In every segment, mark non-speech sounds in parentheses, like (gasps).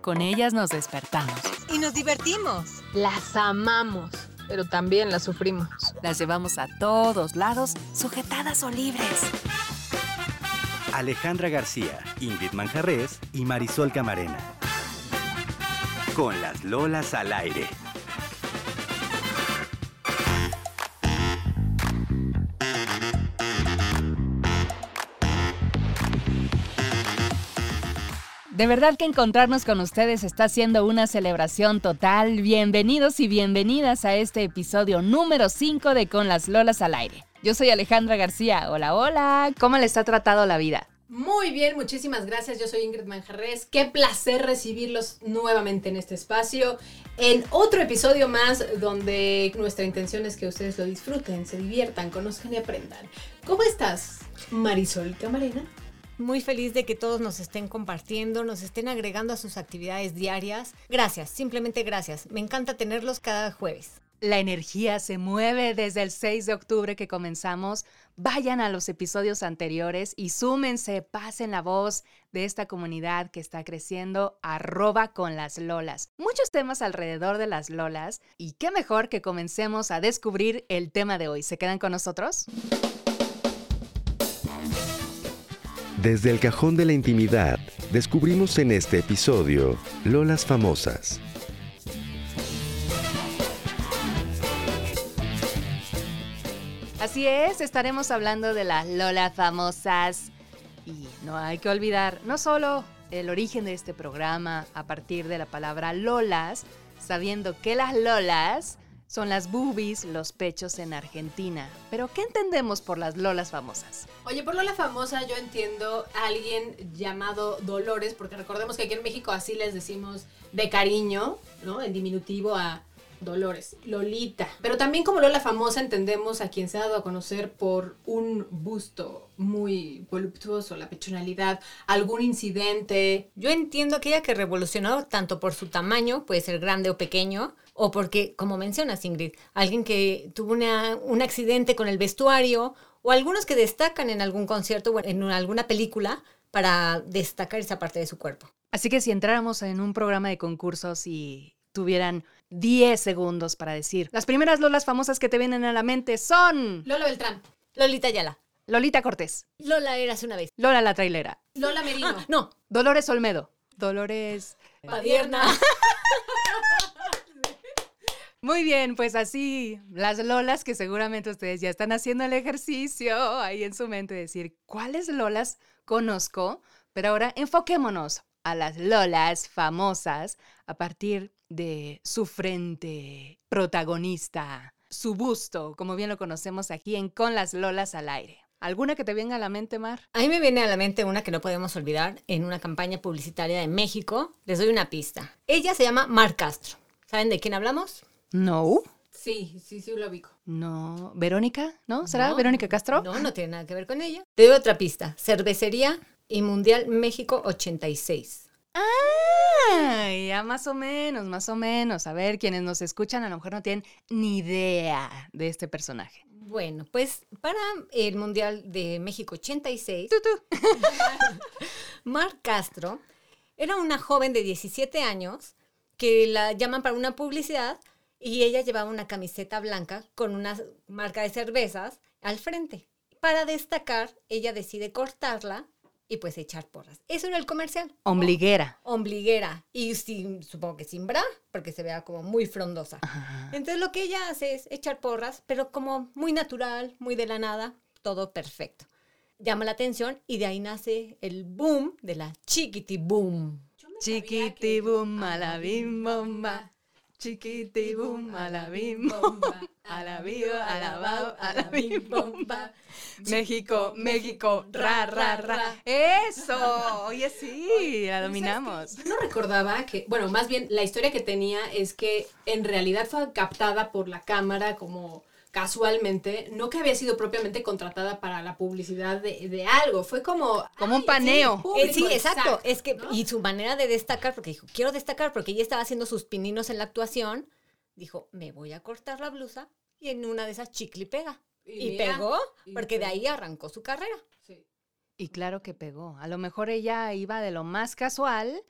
Con ellas nos despertamos. Y nos divertimos. Las amamos, pero también las sufrimos. Las llevamos a todos lados, sujetadas o libres. Alejandra García, Ingrid Manjarres y Marisol Camarena. Con las Lolas al aire. De verdad que encontrarnos con ustedes está siendo una celebración total. Bienvenidos y bienvenidas a este episodio número 5 de Con las Lolas al aire. Yo soy Alejandra García. Hola, hola. ¿Cómo les ha tratado la vida? Muy bien, muchísimas gracias. Yo soy Ingrid Manjarres. Qué placer recibirlos nuevamente en este espacio, en otro episodio más donde nuestra intención es que ustedes lo disfruten, se diviertan, conozcan y aprendan. ¿Cómo estás, Marisol Camarena? Muy feliz de que todos nos estén compartiendo, nos estén agregando a sus actividades diarias. Gracias, simplemente gracias. Me encanta tenerlos cada jueves. La energía se mueve desde el 6 de octubre que comenzamos. Vayan a los episodios anteriores y súmense, pasen la voz de esta comunidad que está creciendo, arroba con las lolas. Muchos temas alrededor de las lolas y qué mejor que comencemos a descubrir el tema de hoy. ¿Se quedan con nosotros? Desde el cajón de la intimidad, descubrimos en este episodio Lolas famosas. Así es, estaremos hablando de las Lolas famosas. Y no hay que olvidar no solo el origen de este programa a partir de la palabra Lolas, sabiendo que las Lolas son las boobies, los pechos en Argentina. Pero ¿qué entendemos por las Lolas famosas? Oye, por Lola famosa yo entiendo a alguien llamado Dolores, porque recordemos que aquí en México así les decimos de cariño, ¿no? En diminutivo a Dolores, Lolita. Pero también como Lola famosa entendemos a quien se ha dado a conocer por un busto muy voluptuoso, la pechonalidad, algún incidente. Yo entiendo aquella que revolucionó tanto por su tamaño, puede ser grande o pequeño, o porque, como mencionas Ingrid, alguien que tuvo una- un accidente con el vestuario, o algunos que destacan en algún concierto o en alguna película para destacar esa parte de su cuerpo. Así que si entráramos en un programa de concursos y tuvieran 10 segundos para decir, las primeras Lolas famosas que te vienen a la mente son Lola Beltrán, Lolita Ayala. Lolita Cortés, Lola eras una vez. Lola la trailera, Lola Merino. (laughs) No, Dolores Olmedo, Dolores... Padierna. (laughs) Muy bien, pues así las Lolas que seguramente ustedes ya están haciendo el ejercicio ahí en su mente, decir, ¿cuáles Lolas conozco? Pero ahora enfoquémonos a las Lolas famosas a partir de su frente protagonista, su busto, como bien lo conocemos aquí en Con las Lolas al aire. ¿Alguna que te venga a la mente, Mar? A mí me viene a la mente una que no podemos olvidar en una campaña publicitaria de México. Les doy una pista. Ella se llama Mar Castro. ¿Saben de quién hablamos? No. Sí, sí, sí, lo ubico. No. ¿Verónica? ¿No? ¿Será No, Verónica Castro? No, no tiene nada que ver con ella. Te doy otra pista. Cervecería y Mundial México 86. Ah, ya más o menos, más o menos. A ver, quienes nos escuchan a lo mejor no tienen ni idea de este personaje. Bueno, pues para el Mundial de México 86, (laughs) Mar Castro era una joven de 17 años que la llaman para una publicidad y ella llevaba una camiseta blanca con una marca de cervezas al frente. Para destacar, ella decide cortarla y pues echar porras. Eso era el comercial. Ombliguera. Ombliguera y sin, supongo que sin bra, porque se vea como muy frondosa. Entonces lo que ella hace es echar porras, pero como muy natural, muy de la nada, todo perfecto. Llama la atención y de ahí nace el boom de la chiquiti boom. Chiquitibum, a la bim bomba. Chiquitibum, a la bim bomba. A la viva, a la bao, a la bim bomba. México, México, ra, ra, ra. ¡Eso! Oye, sí, la dominamos. Yo no recordaba que, bueno, más bien la historia que tenía es que en realidad fue captada por la cámara como casualmente, no que había sido propiamente contratada para la publicidad de, de algo, fue como... Como un paneo. sí, público, Eh, sí, exacto. Es que, ¿no? y su manera de destacar, porque dijo, quiero destacar, porque ella estaba haciendo sus pininos en la actuación, dijo, me voy a cortar la blusa y en una de esas chicle y pega. Y Y, mira, pegó, y porque de ahí arrancó su carrera. Sí. Y claro que pegó. A lo mejor ella iba de lo más casual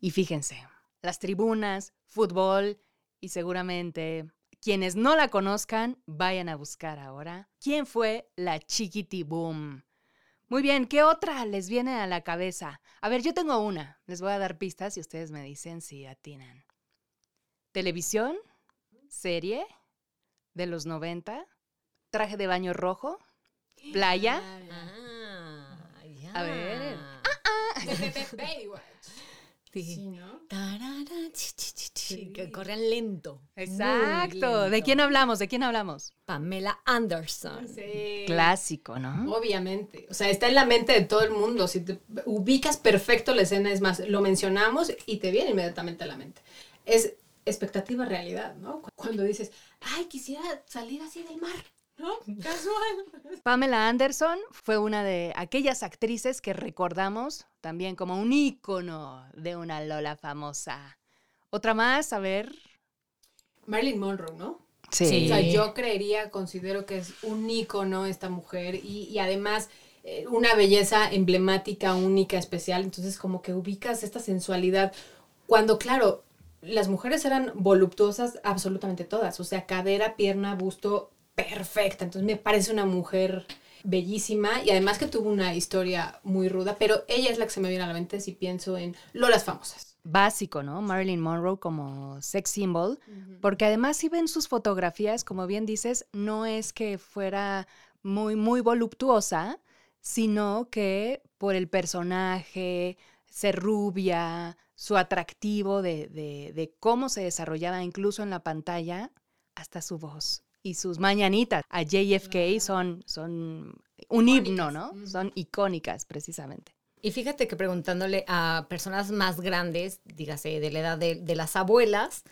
Y fíjense, las tribunas, fútbol y seguramente quienes no la conozcan, vayan a buscar ahora quién fue la Chiquiti Boom. Muy bien, ¿qué otra les viene a la cabeza? A ver, yo tengo una. Les voy a dar pistas y ustedes me dicen si atinan. ¿Televisión? ¿Serie? ¿De los 90? ¿Traje de baño rojo? ¿Playa? Ah. A ver. Baywatch. Sí. Sí, ¿no? Que corren lento. Exacto. ¿De quién hablamos? ¿De quién hablamos? Pamela Anderson. Sí. Clásico, ¿no? Obviamente. O sea, está en la mente de todo el mundo. Si te ubicas perfecto la escena, es más, lo mencionamos y te viene inmediatamente a la mente. Es expectativa realidad, ¿no? Cu- Cuando dices, ay, quisiera salir así del mar, ¿no? (laughs) Casual. Pamela Anderson fue una de aquellas actrices que recordamos también como un ícono de una Lola famosa. Otra más, a ver. Marilyn Monroe, ¿no? Sí. O sea, yo creería, considero que es un ícono esta mujer y, y además eh, una belleza emblemática, única, especial. Entonces, como que ubicas esta sensualidad. Cuando, claro, las mujeres eran voluptuosas absolutamente todas. O sea, cadera, pierna, busto, perfecta. Entonces, me parece una mujer bellísima y además que tuvo una historia muy ruda, pero ella es la que se me viene a la mente si pienso en Lolas famosas. Básico, ¿no? Marilyn Monroe como sex symbol. Porque además si ven sus fotografías, como bien dices, no es que fuera muy, muy voluptuosa, sino que por el personaje, ser rubia, su atractivo de, de- de cómo se desarrollaba incluso en la pantalla, hasta su voz. Y sus mañanitas a JFK son, son un himno. ¿no? Son icónicas, precisamente. Y fíjate que preguntándole a personas más grandes, dígase de la edad de, las abuelas,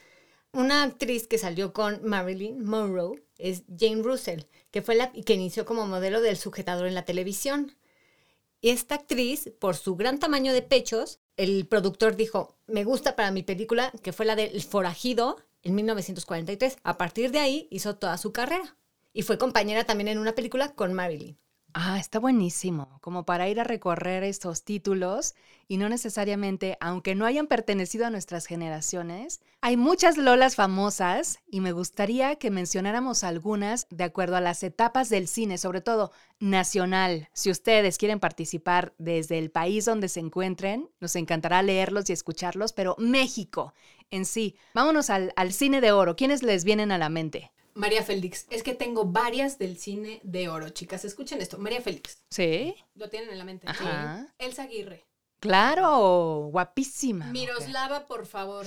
una actriz que salió con Marilyn Monroe es Jane Russell, que fue la que inició como modelo del sujetador en la televisión. Y esta actriz, por su gran tamaño de pechos, el productor dijo, me gusta para mi película, que fue la de El Forajido, en 1943. A partir de ahí hizo toda su carrera. Y fue compañera también en una película con Marilyn. Ah, está buenísimo, como para ir a recorrer estos títulos y no necesariamente, aunque no hayan pertenecido a nuestras generaciones, hay muchas Lolas famosas y me gustaría que mencionáramos algunas de acuerdo a las etapas del cine, sobre todo nacional. Si ustedes quieren participar desde el país donde se encuentren, nos encantará leerlos y escucharlos, pero México en sí. Vámonos al, al cine de oro. ¿Quiénes les vienen a la mente? María Félix, es que tengo varias del cine de oro, chicas. Escuchen esto. María Félix, Sí, lo tienen en la mente. Ajá. Sí. Elsa Aguirre. claro, guapísima. mujer. Miroslava, por favor.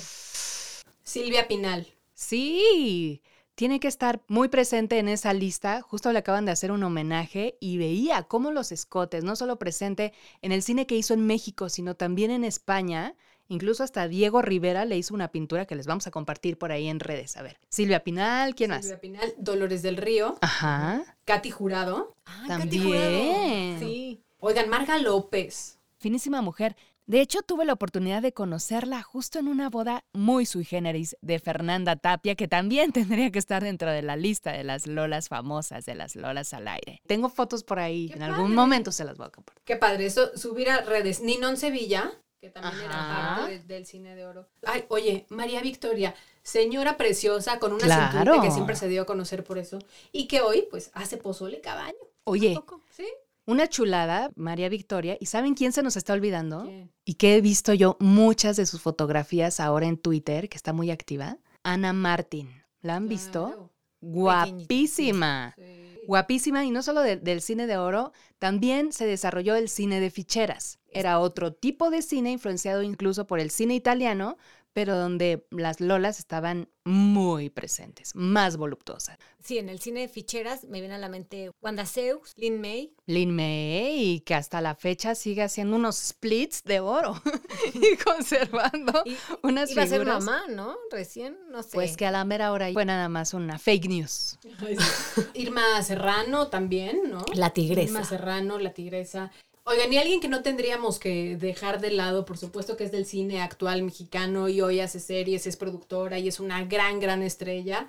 Silvia Pinal. Sí, tiene que estar muy presente en esa lista. Justo le acaban de hacer un homenaje y veía cómo los escotes, no solo presente en el cine que hizo en México, sino también en España. Incluso hasta Diego Rivera le hizo una pintura que les vamos a compartir por ahí en redes. A ver, Silvia Pinal, ¿quién Silvia más? Pinal. Dolores del Río. Ajá, Katy Jurado. Ah, También. Katy Jurado. Sí. Oigan, Marga López. finísima mujer. De hecho, tuve la oportunidad de conocerla justo en una boda muy sui generis de Fernanda Tapia, que también (laughs) tendría que estar dentro de la lista de las lolas famosas, de las lolas al aire. Tengo fotos por ahí, ¡Qué en algún momento se las voy a compartir. Qué padre. Eso, subir a redes. Ninón Sevilla, que también era parte de- del cine de oro. Ay, oye, María Victoria, señora preciosa, con una Claro. cinturita que siempre se dio a conocer por eso. Y que hoy, pues, hace pozole cada año. Oye, ¿Poco? ¿Sí? una chulada, María Victoria, ¿y saben quién se nos está olvidando? ¿Quién? Y que he visto yo muchas de sus fotografías ahora en Twitter, que está muy activa. Ana Martín. ¿La han visto? Guapísima. Sí. Guapísima y no solo de- del cine de oro, también se desarrolló el cine de ficheras. Era otro tipo de cine influenciado incluso por el cine italiano, pero donde las lolas estaban muy presentes, más voluptuosas. Sí, en el cine de ficheras me viene a la mente Wanda Zeus, Lin May. Lin May, que hasta la fecha sigue haciendo unos splits de oro (laughs) y conservando Y, unas iba a ser figuras. mamá, ¿no? Recién, no sé. Pues que a la mera hora fue nada más una fake news. Irma Serrano también, ¿no? La tigresa. Irma Serrano, la tigresa. Oigan, y alguien que no tendríamos que dejar de lado, por supuesto que es del cine actual mexicano y hoy hace series, es productora y es una gran, gran estrella,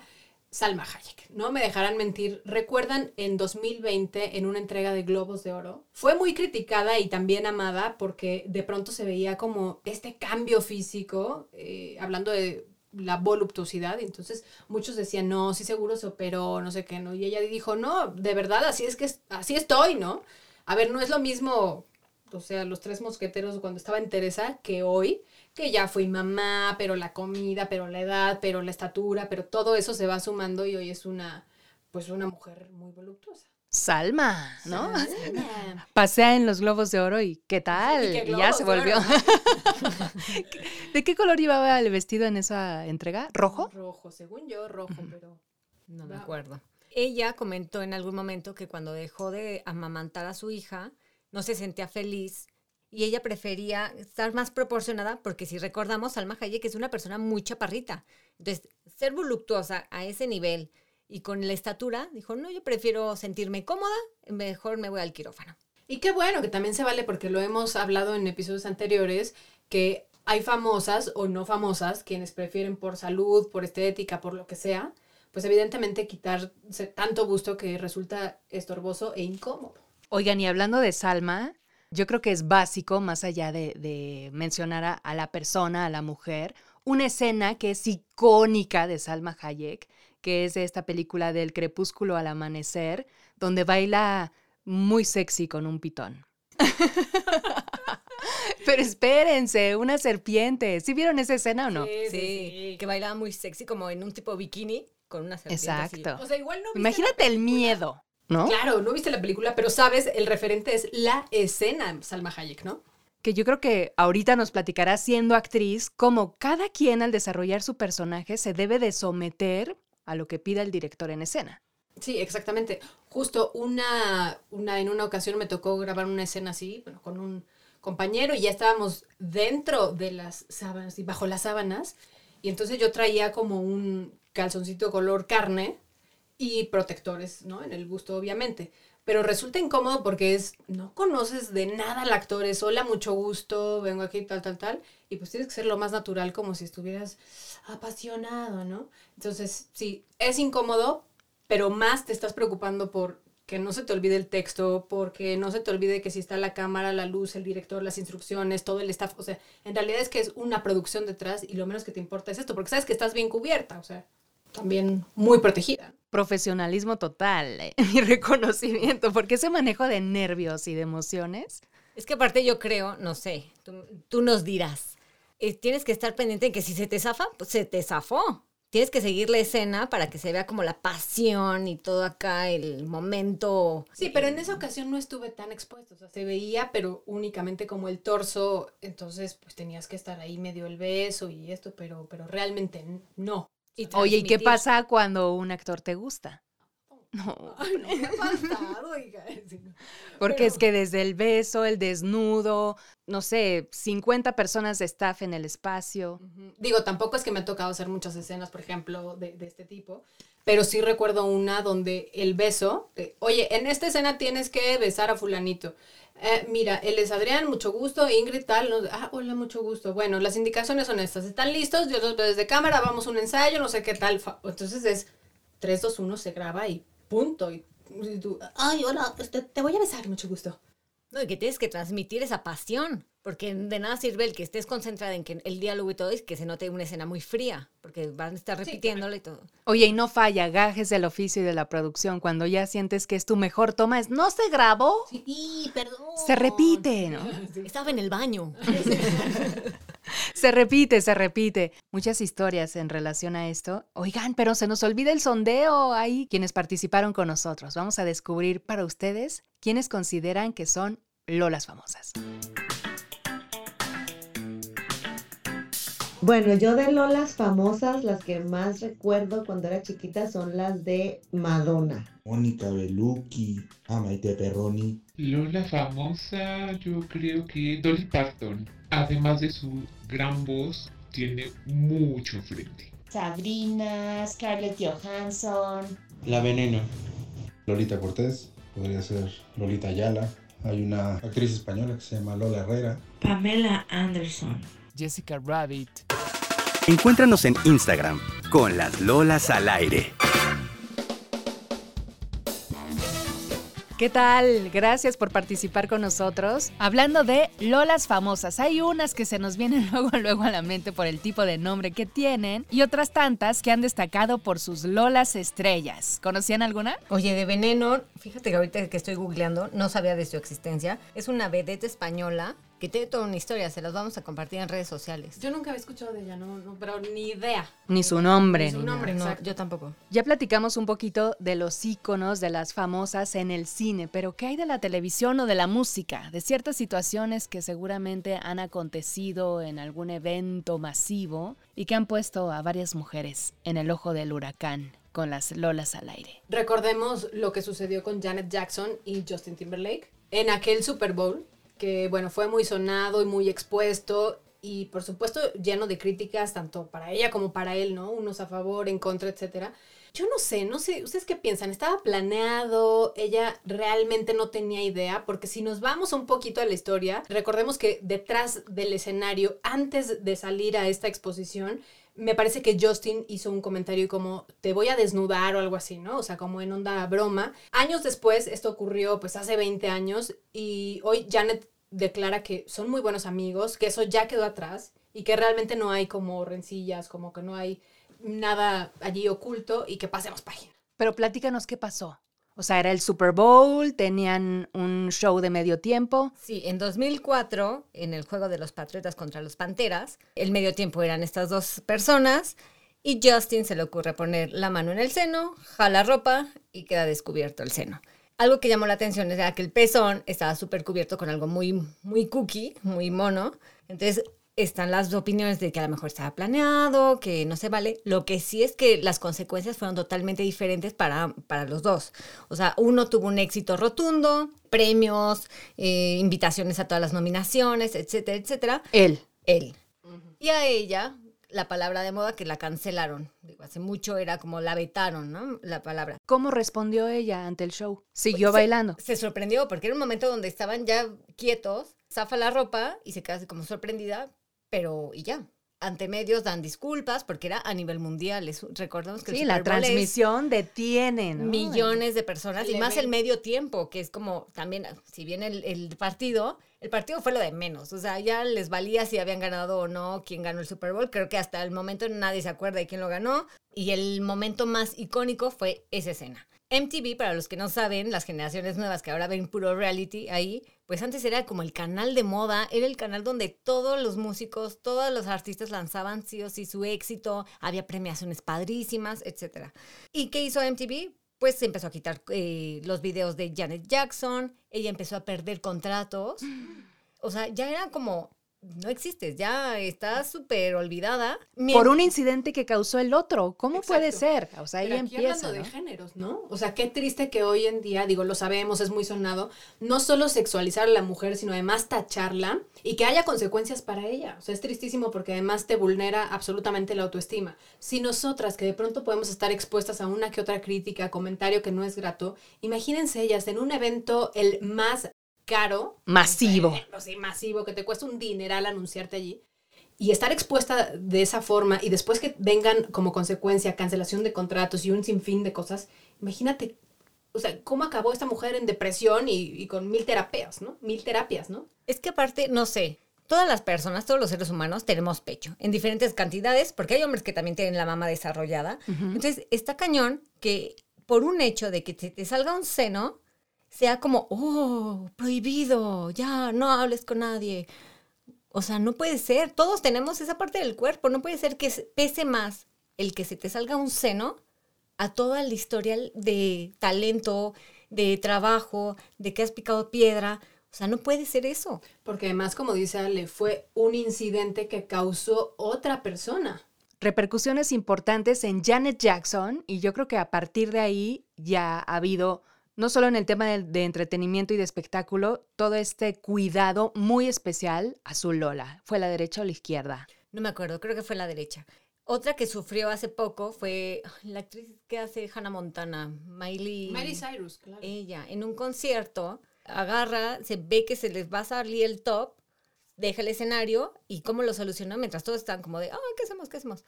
Salma Hayek. No me dejarán mentir. ¿Recuerdan en 2020 en una entrega de Globos de Oro? Fue muy criticada y también amada porque de pronto se veía como este cambio físico, eh, hablando de la voluptuosidad. Entonces muchos decían, no, sí seguro se operó, no sé qué, ¿no? Y ella dijo, no, de verdad, así es que así estoy, ¿no? A ver, no es lo mismo, o sea, los tres mosqueteros cuando estaba en Teresa que hoy, que ya fui mamá, pero la comida, pero la edad, pero la estatura, pero todo eso se va sumando y hoy es una, pues una mujer muy voluptuosa. Salma, ¿no? Salma. (laughs) Pasea en los globos de oro y ¿qué tal? ¿Y qué Y ya se de oro? volvió. (laughs) ¿De qué color llevaba el vestido en esa entrega? ¿Rojo? Rojo, según yo, rojo, pero... No me acuerdo. Ella comentó en algún momento que cuando dejó de amamantar a su hija, no se sentía feliz y ella prefería estar más proporcionada porque si recordamos, Salma Hayek es una persona muy chaparrita. Entonces, ser voluptuosa a ese nivel y con la estatura, dijo, no, yo prefiero sentirme cómoda, mejor me voy al quirófano. Y qué bueno que también se vale porque lo hemos hablado en episodios anteriores que hay famosas o no famosas quienes prefieren por salud, por estética, por lo que sea, pues evidentemente quitarse tanto gusto que resulta estorboso e incómodo. Oigan, y hablando de Salma, yo creo que es básico, más allá de, de mencionar a, a la persona, a la mujer, una escena que es icónica de Salma Hayek, que es de esta película del crepúsculo al amanecer, donde baila muy sexy con un pitón. (laughs) Pero espérense, una serpiente. ¿Sí vieron esa escena o no? Sí, que bailaba muy sexy como en un tipo bikini con una serpiente así. Exacto. O sea, igual no viste Imagínate el miedo, ¿no? Claro, no viste la película, pero sabes, el referente es la escena Salma Hayek, ¿no? que yo creo que ahorita nos platicará siendo actriz cómo cada quien al desarrollar su personaje se debe de someter a lo que pida el director en escena. Sí, exactamente. Justo una, una, en una ocasión me tocó grabar una escena así, bueno, con un compañero y ya estábamos dentro de las sábanas y bajo las sábanas. Y entonces yo traía como un calzoncito color carne y protectores, ¿no? En el busto, obviamente. Pero resulta incómodo porque es, no conoces de nada al actor, es hola, mucho gusto, vengo aquí, tal, tal, tal. Y pues tienes que ser lo más natural, como si estuvieras apasionado, ¿no? Entonces, sí, es incómodo, pero más te estás preocupando por que no se te olvide el texto, porque no se te olvide que si está la cámara, la luz, el director, las instrucciones, todo el staff, o sea, en realidad es que es una producción detrás y lo menos que te importa es esto, porque sabes que estás bien cubierta, o sea, también muy protegida. Profesionalismo total eh, (laughs) y reconocimiento, porque ese manejo de nervios y de emociones. Es que aparte yo creo, no sé, tú, tú nos dirás, eh, tienes que estar pendiente de que si se te zafa, pues se te zafó. Tienes que seguir la escena para que se vea como la pasión y todo acá, el momento. Sí, pero en esa ocasión no estuve tan expuesto, o sea, se veía, pero únicamente como el torso, entonces pues tenías que estar ahí medio el beso y esto, pero, pero realmente no. y Oye, ¿y qué pasa cuando un actor te gusta? (laughs) No, Ay, no me ha faltado, oiga. (laughs) Porque Pero- es que desde el beso, el desnudo, no sé, 50 personas de staff en el espacio. Digo, tampoco es que me ha tocado hacer muchas escenas, por ejemplo, de, de este tipo, pero sí recuerdo una donde el beso, de, oye, en esta escena tienes que besar a fulanito. Eh, mira, él es Adrián, mucho gusto, Ingrid tal, no- ah, hola, mucho gusto. Bueno, las indicaciones son estas, ¿están listos? Yo los veo desde cámara, vamos a un ensayo, no sé qué tal. Entonces es 3, 2, 1, se graba y punto. Y, y tú, ay, hola, este, te voy a besar, mucho gusto. No, y que tienes que transmitir esa pasión, porque de nada sirve el que estés concentrada en que el diálogo y todo y que se note una escena muy fría, porque van a estar Sí, repitiéndolo y todo. Oye, y no falla, gajes del oficio y de la producción. Cuando ya sientes que es tu mejor toma, es, ¿no se grabó? Sí, perdón. Se repite, ¿no? (laughs) Estaba en el baño. (laughs) Se repite, se repite. Muchas historias en relación a esto. Oigan, pero se nos olvida el sondeo ahí. Quienes participaron con nosotros. Vamos a descubrir para ustedes quiénes consideran que son Lolas famosas. Bueno, yo de Lolas famosas, las que más recuerdo cuando era chiquita son las de Madonna. Mónica Bellucci, a Maite Perroni. Lola famosa, yo creo que Dolly Parton. Además de su gran voz, tiene mucho frente. Sabrina, Scarlett Johansson. La Veneno. Lolita Cortés, podría ser Lolita Ayala. Hay una actriz española que se llama Lola Herrera. Pamela Anderson. Jessica Rabbit. Encuéntranos en Instagram con las lolas al aire. ¿Qué tal? Gracias por participar con nosotros. Hablando de lolas famosas, hay unas que se nos vienen (laughs) luego luego a la mente por el tipo de nombre que tienen y otras tantas que han destacado por sus lolas estrellas. ¿Conocían alguna? Oye, de Veneno, fíjate que ahorita que estoy googleando, no sabía de su existencia. Es una vedette española que tiene toda una historia, se las vamos a compartir en redes sociales. Yo nunca había escuchado de ella, no, no, pero ni idea. Ni su nombre. Ni su ni nombre, nada. No, yo tampoco. Ya platicamos un poquito de los íconos de las famosas en el cine, pero ¿qué hay de la televisión o de la música? De ciertas situaciones que seguramente han acontecido en algún evento masivo y que han puesto a varias mujeres en el ojo del huracán con las lolas al aire. Recordemos lo que sucedió con Janet Jackson y Justin Timberlake en aquel Super Bowl, que bueno, fue muy sonado y muy expuesto y por supuesto lleno de críticas tanto para ella como para él, ¿no? Unos a favor, en contra, etcétera. Yo no sé, no sé, ¿ustedes qué piensan? ¿Estaba planeado? ¿Ella realmente no tenía idea? Porque si nos vamos un poquito a la historia, recordemos que detrás del escenario, antes de salir a esta exposición, me parece que Justin hizo un comentario como te voy a desnudar o algo así, ¿no? O sea, como en onda broma. Años después, esto ocurrió pues hace 20 años y hoy Janet declara que son muy buenos amigos, que eso ya quedó atrás y que realmente no hay como rencillas, como que no hay nada allí oculto y que pasemos página. Pero platícanos qué pasó. O sea, era el Super Bowl, tenían un show de medio tiempo. Sí, en 2004, en el juego de los Patriotas contra los Panteras, el medio tiempo eran estas dos personas y Justin se le ocurre poner la mano en el seno, jala ropa y queda descubierto el seno. Algo que llamó la atención era que el pezón estaba súper cubierto con algo muy, muy cookie, muy mono. Entonces están las opiniones de que a lo mejor estaba planeado, que no se vale. Lo que sí es que las consecuencias fueron totalmente diferentes para, para los dos. O sea, uno tuvo un éxito rotundo, premios, eh, invitaciones a todas las nominaciones, etcétera, etcétera. Él. Él. Y a ella, la palabra de moda que la cancelaron. Digo, hace mucho era como la vetaron, ¿no? La palabra. ¿Cómo respondió ella ante el show? ¿Siguió Se- bailando? Se sorprendió porque era un momento donde estaban ya quietos, zafa la ropa y se queda así como sorprendida, pero y ya. Ante medios dan disculpas porque era a nivel mundial. Es- recordemos que el Sí, la Super Bowl es transmisión detiene, ¿no? millones de personas El y más el medio tiempo, que es como también, si bien el, el partido, el partido fue lo de menos, o sea, ya les valía si habían ganado o no, quién ganó el Super Bowl, creo que hasta el momento nadie se acuerda de quién lo ganó y el momento más icónico fue esa escena. MTV, para los que no saben, las generaciones nuevas que ahora ven puro reality ahí, pues antes era como el canal de moda, era el canal donde todos los músicos, todos los artistas lanzaban sí o sí su éxito, había premiaciones padrísimas, etc. ¿Y qué hizo MTV? Pues se empezó a quitar eh, los videos de Janet Jackson, ella empezó a perder contratos, (gasps) o sea, ya era como, no existes, ya estás súper olvidada. Por un incidente que causó el otro. ¿Cómo puede ser? O sea, ahí Pero aquí empieza. hablando ¿no? de géneros, ¿no? O sea, qué triste que hoy en día, digo, lo sabemos, es muy sonado, no solo sexualizar a la mujer, sino además tacharla y que haya consecuencias para ella. O sea, es tristísimo porque además te vulnera absolutamente la autoestima. Si nosotras, que de pronto podemos estar expuestas a una que otra crítica, comentario que no es grato, imagínense ellas en un evento el más caro. Masivo. O sea, masivo, que te cuesta un dineral anunciarte allí. Y estar expuesta de esa forma y después que vengan como consecuencia cancelación de contratos y un sinfín de cosas, imagínate, o sea, cómo acabó esta mujer en depresión y, y con mil terapias, ¿no? Mil terapias, ¿no? Es que aparte, no sé, todas las personas, todos los seres humanos tenemos pecho en diferentes cantidades, porque hay hombres que también tienen la mama desarrollada. Entonces, está cañón que por un hecho de que te, te salga un seno, sea como, oh, prohibido, ya, no hables con nadie. O sea, no puede ser. Todos tenemos esa parte del cuerpo. No puede ser que se- pese más el que se te salga un seno a toda la historial de talento, de trabajo, de que has picado piedra. O sea, no puede ser eso. Porque además, como dice Ale, fue un incidente que causó otra persona. repercusiones importantes en Janet Jackson y yo creo que a partir de ahí ya ha habido, no solo en el tema de, de entretenimiento y de espectáculo, todo este cuidado muy especial a su Lola. ¿Fue la derecha o la izquierda? No me acuerdo, creo que fue la derecha. Otra que sufrió hace poco fue la actriz que hace Hannah Montana, Miley. Miley Cyrus, claro. Ella, en un concierto, agarra, se ve que se les va a salir el top, deja el escenario y cómo lo solucionó mientras todos están como de, ah, ¿qué hacemos? ¿Qué hacemos?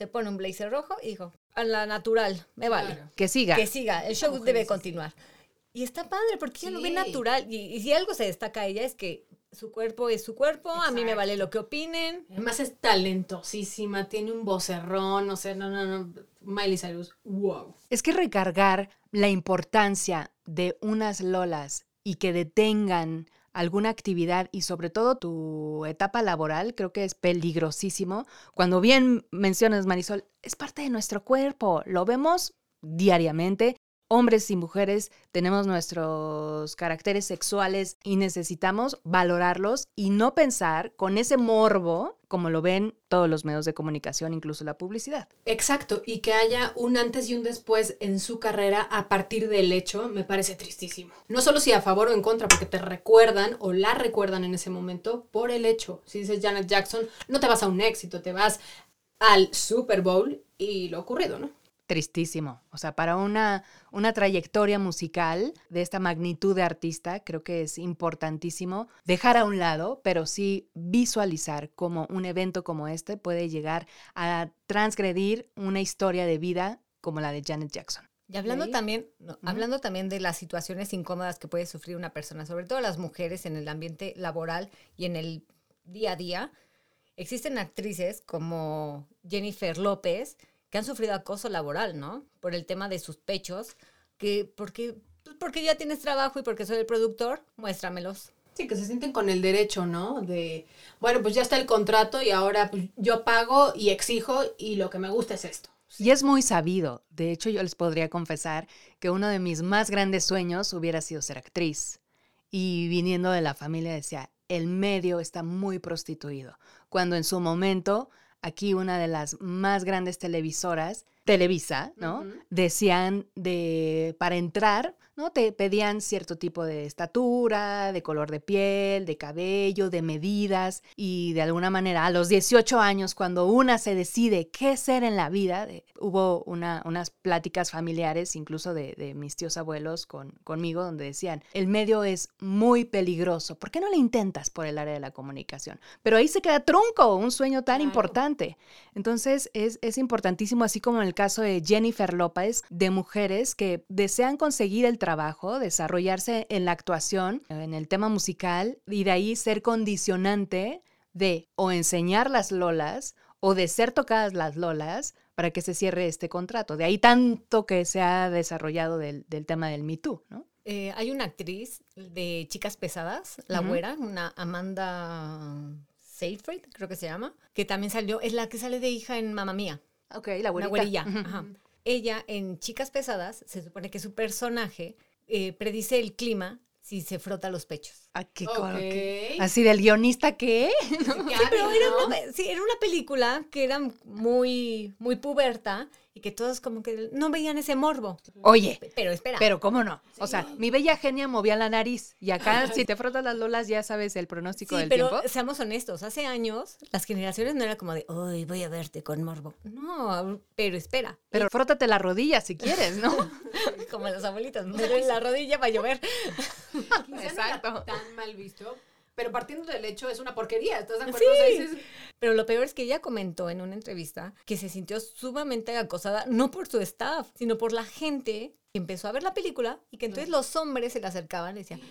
Se pone un blazer rojo y dijo, a la natural, me vale. Claro. Que siga. Que siga, el show debe continuar. Y está padre porque ella lo ve Sí. natural. Y, y si algo se destaca a ella es que su cuerpo es su cuerpo, a mí me vale lo que opinen. Además es talentosísima, tiene un vocerrón, o sea, no, no, no. Miley Cyrus, wow. Es que recargar la importancia de unas lolas y que detengan alguna actividad y sobre todo tu etapa laboral, creo que es peligrosísimo. Cuando bien mencionas, Marisol, es parte de nuestro cuerpo, lo vemos diariamente. Hombres y mujeres tenemos nuestros caracteres sexuales y necesitamos valorarlos y no pensar con ese morbo como lo ven todos los medios de comunicación, incluso la publicidad. Exacto, y que haya un antes y un después en su carrera a partir del hecho, me parece tristísimo. No solo si a favor o en contra, porque te recuerdan o la recuerdan en ese momento por el hecho. Si dices Janet Jackson, no te vas a un éxito, te vas al Super Bowl y lo ocurrido, ¿no? Tristísimo. O sea, para una, una trayectoria musical de esta magnitud de artista, creo que es importantísimo dejar a un lado, pero sí visualizar cómo un evento como este puede llegar a transgredir una historia de vida como la de Janet Jackson. Y hablando también, no, hablando también de las situaciones incómodas que puede sufrir una persona, sobre todo las mujeres en el ambiente laboral y en el día a día, existen actrices como Jennifer López que han sufrido acoso laboral, ¿no? Por el tema de sus pechos, que porque pues, porque ya tienes trabajo y porque soy el productor, muéstramelos. Sí, que se sienten con el derecho, ¿no? De, bueno, pues ya está el contrato y ahora pues, yo pago y exijo y lo que me gusta es esto. Y es muy sabido. De hecho, yo les podría confesar que uno de mis más grandes sueños hubiera sido ser actriz. Y viniendo de la familia decía, el medio está muy prostituido. Cuando en su momento, aquí una de las más grandes televisoras, Televisa, ¿no? Decían de, para entrar, ¿no? Te pedían cierto tipo de estatura, de color de piel, de cabello, de medidas y de alguna manera a los 18 años, cuando una se decide qué ser en la vida, de- hubo una- unas pláticas familiares, incluso de, de mis tíos abuelos con, conmigo, donde decían, el medio es muy peligroso, ¿por qué no le intentas por el área de la comunicación? Pero ahí se queda trunco, un sueño tan Claro. importante. Entonces es, es importantísimo, así como en el caso de Jennifer López, de mujeres que desean conseguir el trabajo, desarrollarse en la actuación, en el tema musical, y de ahí ser condicionante de o enseñar las lolas o de ser tocadas las lolas para que se cierre este contrato. De ahí tanto que se ha desarrollado del, del tema del Me Too, ¿no? Eh, hay una actriz de Chicas Pesadas, la güera, una Amanda Seyfried, creo que se llama, que también salió, es la que sale de hija en Mamma Mía. Ok, la Una güerilla. Ujú. ajá. Ella en Chicas Pesadas se supone que su personaje eh, predice el clima si se frota los pechos. Ah, qué Ok. coro- qué- Así del guionista que Qué Sí, pero era ¿no? una, sí, era una película que era muy, muy puberta y que todos como que no veían ese morbo. Oye, Pero espera. pero ¿cómo no? O sea, mi bella genia movía la nariz y acá si te frotas las lolas ya sabes el pronóstico Sí, del pero tiempo. seamos honestos, hace años las generaciones no era como de, uy, voy a verte con morbo. No, pero espera. Pero frótate la rodilla si quieres, ¿no? (laughs) Como los abuelitos, me duele la rodilla va a llover. (laughs) Quizá no era Exacto. tan mal visto, pero partiendo del hecho es una porquería, ¿estás de acuerdo? Sí. O sea, dices, Pero lo peor es que ella comentó en una entrevista que se sintió sumamente acosada, no por su staff, sino por la gente que empezó a ver la película y que entonces los hombres se le acercaban y decían,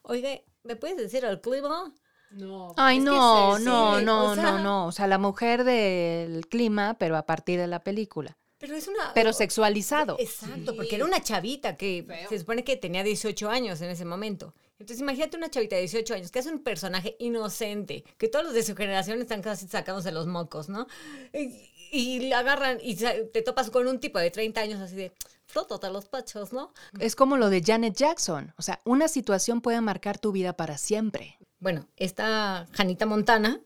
oiga, ¿me puedes decir al clima? no. Ay, no, se- no, sí, no, o sea- no, no. O sea, la mujer del clima, pero a partir de la película. Pero es una... Pero sexualizado. Exacto, Sí. porque era una chavita que Feo. se supone que tenía 18 años en ese momento. Entonces imagínate una chavita de 18 años que es un personaje inocente, que todos los de su generación están casi sacándose los mocos, ¿no? Y, y le agarran y te topas con un tipo de 30 años así de, frótate los pachos, ¿no? Es como lo de Janet Jackson. O sea, una situación puede marcar tu vida para siempre. Bueno, esta Janita Montana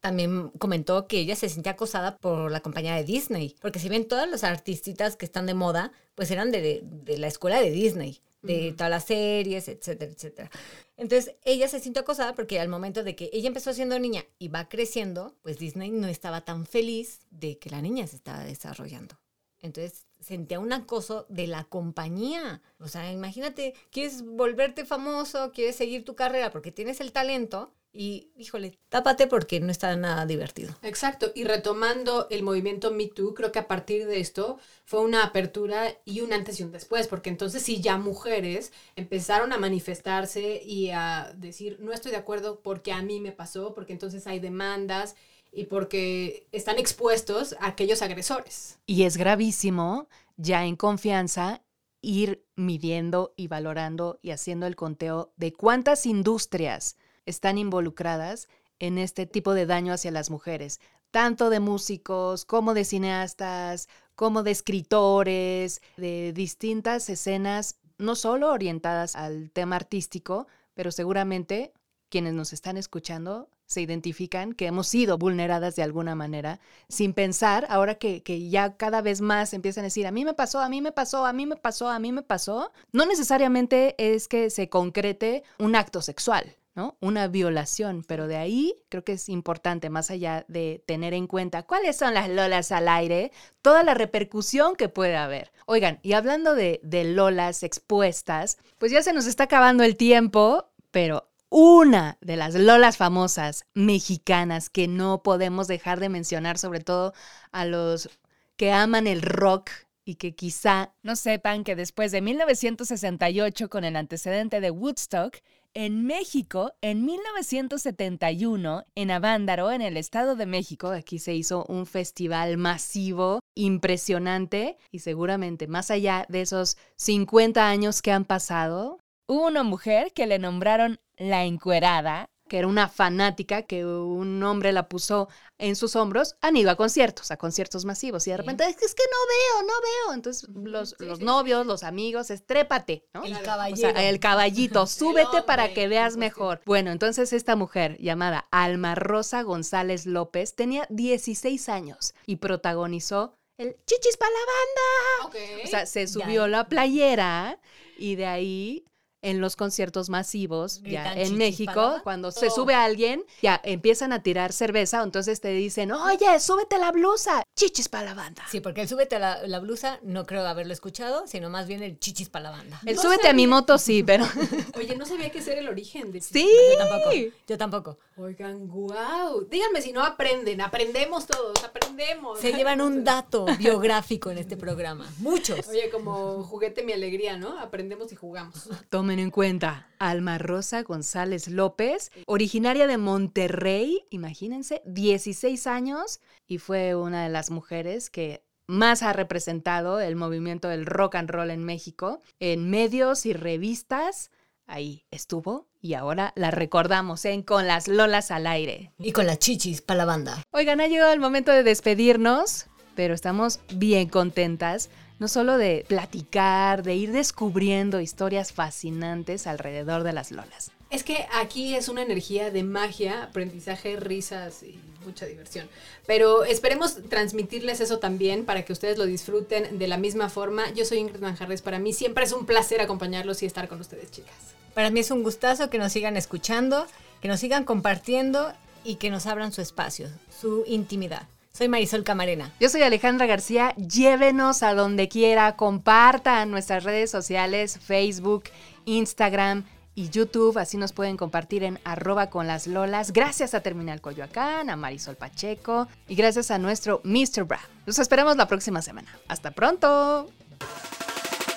también comentó que ella se sentía acosada por la compañía de Disney, porque si ven todas las artistitas que están de moda, pues eran de, de la escuela de Disney, de todas las series, etcétera, etcétera. Entonces, ella se sintió acosada porque al momento de que ella empezó siendo niña y va creciendo, pues Disney no estaba tan feliz de que la niña se estaba desarrollando. Entonces sentía un acoso de la compañía. O sea, imagínate, quieres volverte famoso, quieres seguir tu carrera porque tienes el talento Y, híjole, tápate porque no está nada divertido. Exacto, y retomando el movimiento Me Too, creo que a partir de esto fue una apertura y un antes y un después, porque entonces sí ya mujeres empezaron a manifestarse y a decir, no estoy de acuerdo porque a mí me pasó, porque entonces hay demandas y porque están expuestos a aquellos agresores. Y es gravísimo ya en confianza ir midiendo y valorando y haciendo el conteo de cuántas industrias están involucradas en este tipo de daño hacia las mujeres, tanto de músicos como de cineastas, como de escritores, de distintas escenas, no solo orientadas al tema artístico, pero seguramente quienes nos están escuchando se identifican que hemos sido vulneradas de alguna manera, sin pensar, ahora que, que, ya cada vez más empiezan a decir, a mí me pasó, a mí me pasó, a mí me pasó, a mí me pasó, no necesariamente es que se concrete un acto sexual. Una violación, pero de ahí creo que es importante, más allá de tener en cuenta cuáles son las lolas al aire, toda la repercusión que puede haber. Oigan, y hablando de, de lolas expuestas, pues ya se nos está acabando el tiempo, pero una de las lolas famosas mexicanas que no podemos dejar de mencionar, sobre todo a los que aman el rock y que quizá no sepan que después de 1968, con el antecedente de Woodstock, en México, en 1971, en Avándaro, en el Estado de México, aquí se hizo un festival masivo, impresionante, y seguramente más allá de esos 50 años que han pasado, hubo una mujer que le nombraron la encuerada, que era una fanática que un hombre la puso en sus hombros, han ido a conciertos, a conciertos masivos. Y de repente, es que, es que no veo, no veo. Entonces, los, los novios, los amigos, estrépate, ¿no? El O caballero. sea, el caballito, (laughs) súbete para que veas mejor. Bueno, entonces esta mujer llamada Alma Rosa González López tenía 16 años y protagonizó el Chichis para la banda. O sea, se subió la playera y de ahí en los conciertos masivos ya en México, cuando se sube alguien, ya empiezan a tirar cerveza, entonces te dicen, oye, súbete la blusa, chichis para la banda. Sí, porque el súbete a la, la blusa no creo haberlo escuchado, sino más bien el chichis para la banda. El No súbete a mi moto sí, pero (laughs) (laughs) Oye, no sabía que ese era el origen de sí. Yo tampoco. Yo tampoco. Oigan, wow. Díganme si no aprenden. Aprendemos todos, aprendemos. Se llevan un (laughs) dato biográfico en este programa. Muchos. Oye, como juguete mi alegría, ¿no? Aprendemos y jugamos. Tomen en cuenta, Alma Rosa González López, originaria de Monterrey, imagínense, 16 años, y fue una de las mujeres que más ha representado el movimiento del rock and roll en México, en medios y revistas. Ahí estuvo y ahora la recordamos en Con las Lolas al aire. Y con las chichis para la banda. Oigan, ha llegado el momento de despedirnos, pero estamos bien contentas, no solo de platicar, de ir descubriendo historias fascinantes alrededor de las lolas. Es que aquí es una energía de magia, aprendizaje, risas y mucha diversión. Pero esperemos transmitirles eso también para que ustedes lo disfruten de la misma forma. Yo soy Ingrid Manjarres. Para mí siempre es un placer acompañarlos y estar con ustedes, chicas. Para mí es un gustazo que nos sigan escuchando, que nos sigan compartiendo y que nos abran su espacio, su intimidad. Soy Marisol Camarena. Yo soy Alejandra García, llévenos a donde quiera, compartan nuestras redes sociales, Facebook, Instagram y YouTube, así nos pueden compartir en arroba con las lolas. Gracias a Terminal Coyoacán, a Marisol Pacheco y gracias a nuestro Mr. Bra. Los esperamos la próxima semana. Hasta pronto.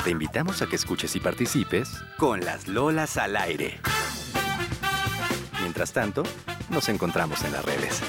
Te invitamos a que escuches y participes con las Lolas al aire. Mientras tanto, nos encontramos en las redes.